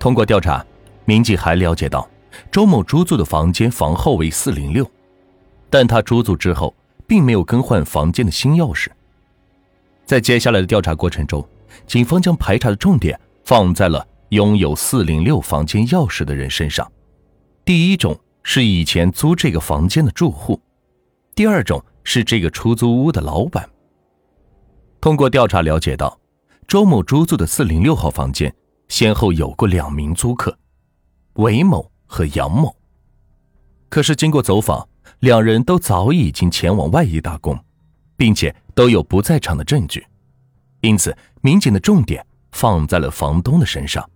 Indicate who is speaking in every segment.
Speaker 1: 通过调查，民警还了解到，周某租住的房间房号为四零六，但他出租之后并没有更换房间的新钥匙。在接下来的调查过程中，警方将排查的重点放在了拥有四零六房间钥匙的人身上。第一种是以前租这个房间的住户，第二种是这个出租屋的老板。通过调查了解到，周某租住的四零六号房间先后有过两名租客，韦某和杨某。可是经过走访，两人都早已经前往外地打工，并且都有不在场的证据，因此民警的重点放在了房东的身上。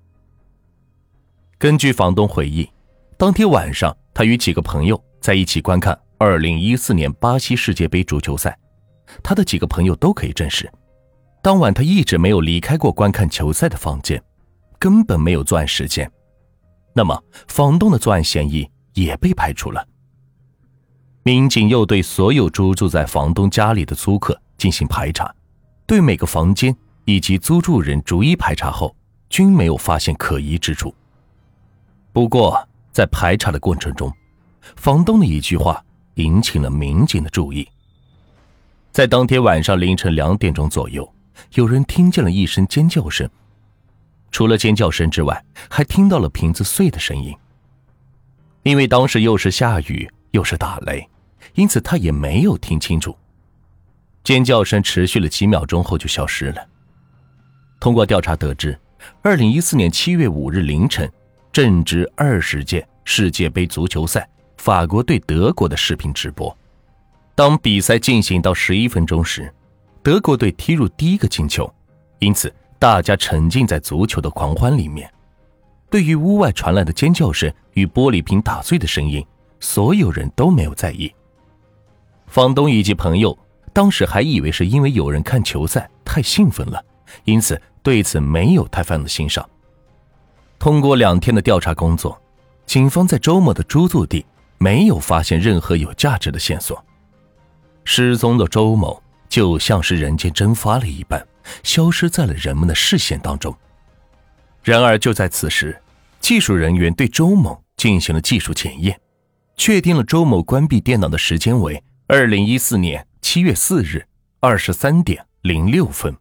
Speaker 1: 根据房东回忆。当天晚上，他与几个朋友在一起观看2014年巴西世界杯足球赛。他的几个朋友都可以证实，当晚他一直没有离开过观看球赛的房间，根本没有作案时间。那么，房东的作案嫌疑也被排除了。民警又对所有租住在房东家里的租客进行排查，对每个房间以及租住人逐一排查后，均没有发现可疑之处。不过，在排查的过程中，房东的一句话引起了民警的注意。在当天晚上凌晨两点钟左右，有人听见了一声尖叫声，除了尖叫声之外，还听到了瓶子碎的声音。因为当时又是下雨又是打雷，因此他也没有听清楚。尖叫声持续了几秒钟后就消失了。通过调查得知，二零一四年七月五日凌晨。正值二十届世界杯足球赛法国对德国的视频直播。当比赛进行到十一分钟时，德国队踢入第一个进球，因此大家沉浸在足球的狂欢里面。对于屋外传来的尖叫声与玻璃瓶打碎的声音，所有人都没有在意。房东以及朋友当时还以为是因为有人看球赛太兴奋了，因此对此没有太放在心上。通过两天的调查工作，警方在周某的租住地没有发现任何有价值的线索。失踪的周某就像是人间蒸发了一般，消失在了人们的视线当中。然而，就在此时，技术人员对周某进行了技术检验，确定了周某关闭电脑的时间为二零一四年七月四日二十三点零六分。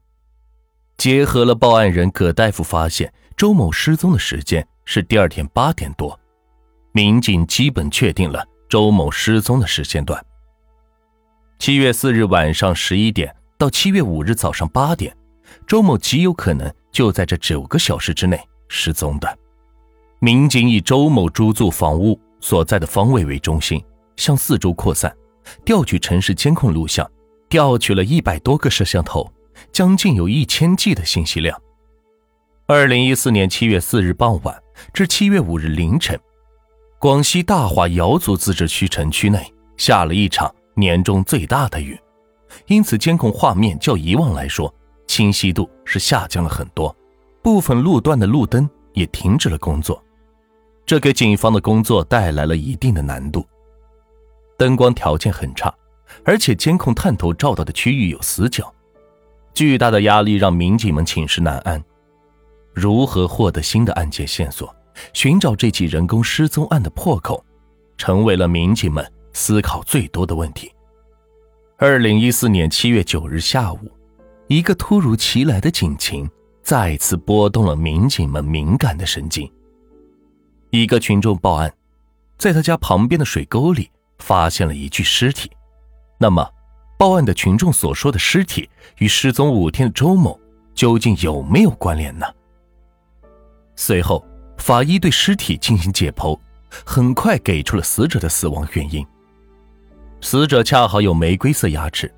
Speaker 1: 结合了报案人葛大夫发现。周某失踪的时间是第二天八点多，民警基本确定了周某失踪的时间段。七月四日晚上十一点到七月五日早上八点，周某极有可能就在这九个小时之内失踪的。民警以周某租住房屋所在的方位为中心，向四周扩散，调取城市监控录像，调取了一百多个摄像头，将近有一千 G 的信息量。二零一四年七月四日傍晚至七月五日凌晨，广西大华瑶族自治区城区内下了一场年中最大的雨，因此监控画面较以往来说清晰度是下降了很多，部分路段的路灯也停止了工作，这给警方的工作带来了一定的难度。灯光条件很差，而且监控探头照到的区域有死角，巨大的压力让民警们寝食难安。如何获得新的案件线索，寻找这起人工失踪案的破口，成为了民警们思考最多的问题。二零一四年七月九日下午，一个突如其来的警情再次拨动了民警们敏感的神经。一个群众报案，在他家旁边的水沟里发现了一具尸体。那么，报案的群众所说的尸体与失踪五天的周某究竟有没有关联呢？随后，法医对尸体进行解剖，很快给出了死者的死亡原因。死者恰好有玫瑰色牙齿，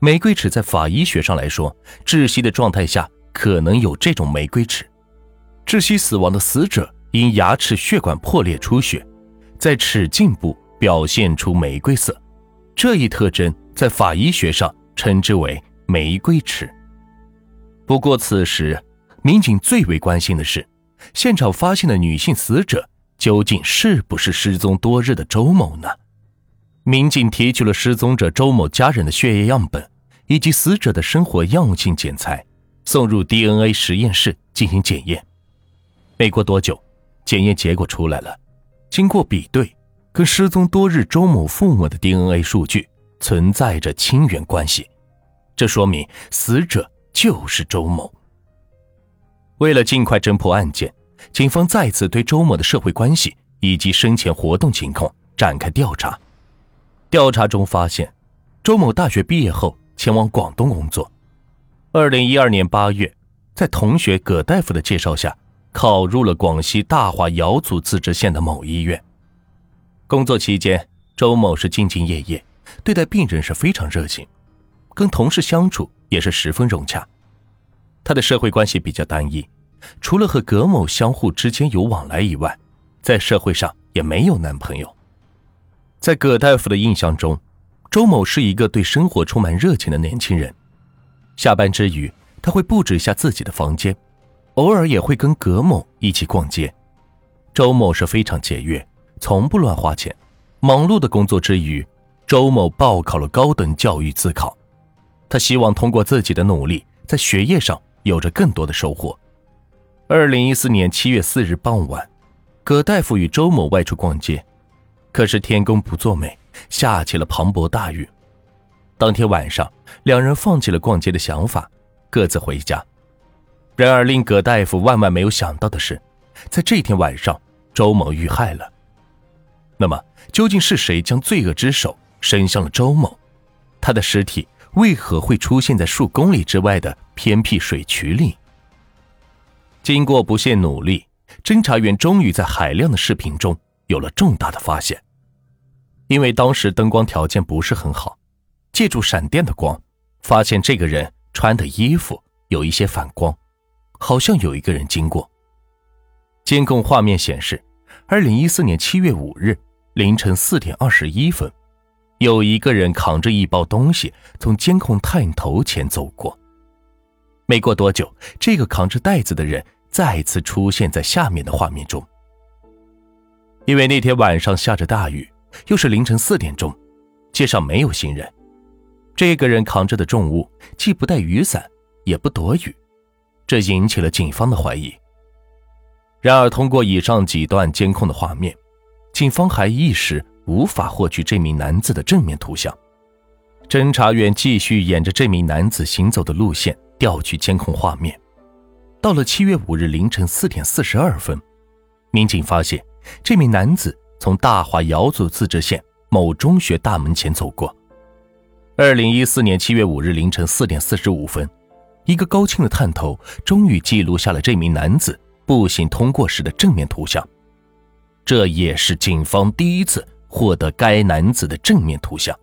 Speaker 1: 玫瑰齿在法医学上来说，窒息的状态下可能有这种玫瑰齿。窒息死亡的死者因牙齿血管破裂出血，在齿颈部表现出玫瑰色，这一特征在法医学上称之为玫瑰齿。不过，此时民警最为关心的是。现场发现的女性死者究竟是不是失踪多日的周某呢？民警提取了失踪者周某家人的血液样本以及死者的生活样性检材，送入 DNA 实验室进行检验。没过多久，检验结果出来了，经过比对，跟失踪多日周某父母的 DNA 数据存在着亲缘关系，这说明死者就是周某。为了尽快侦破案件，警方再次对周某的社会关系以及生前活动情况展开调查。调查中发现，周某大学毕业后前往广东工作。二零一二年八月，在同学葛大夫的介绍下，考入了广西大华瑶族自治县的某医院。工作期间，周某是兢兢业业，对待病人是非常热情，跟同事相处也是十分融洽。他的社会关系比较单一，除了和葛某相互之间有往来以外，在社会上也没有男朋友。在葛大夫的印象中，周某是一个对生活充满热情的年轻人。下班之余，他会布置一下自己的房间，偶尔也会跟葛某一起逛街。周某是非常节约，从不乱花钱。忙碌的工作之余，周某报考了高等教育自考，他希望通过自己的努力，在学业上。有着更多的收获。二零一四年七月四日傍晚，葛大夫与周某外出逛街，可是天公不作美，下起了磅礴大雨。当天晚上，两人放弃了逛街的想法，各自回家。然而，令葛大夫万万没有想到的是，在这天晚上，周某遇害了。那么，究竟是谁将罪恶之手伸向了周某？他的尸体？为何会出现在数公里之外的偏僻水渠里？经过不懈努力，侦查员终于在海量的视频中有了重大的发现。因为当时灯光条件不是很好，借助闪电的光，发现这个人穿的衣服有一些反光，好像有一个人经过。监控画面显示，二零一四年七月五日凌晨四点二十一分。有一个人扛着一包东西从监控探头前走过。没过多久，这个扛着袋子的人再次出现在下面的画面中。因为那天晚上下着大雨，又是凌晨四点钟，街上没有行人。这个人扛着的重物既不带雨伞，也不躲雨，这引起了警方的怀疑。然而，通过以上几段监控的画面，警方还一时。无法获取这名男子的正面图像，侦查员继续沿着这名男子行走的路线调取监控画面。到了七月五日凌晨四点四十二分，民警发现这名男子从大华瑶族自治县某中学大门前走过。二零一四年七月五日凌晨四点四十五分，一个高清的探头终于记录下了这名男子步行通过时的正面图像，这也是警方第一次。获得该男子的正面图像。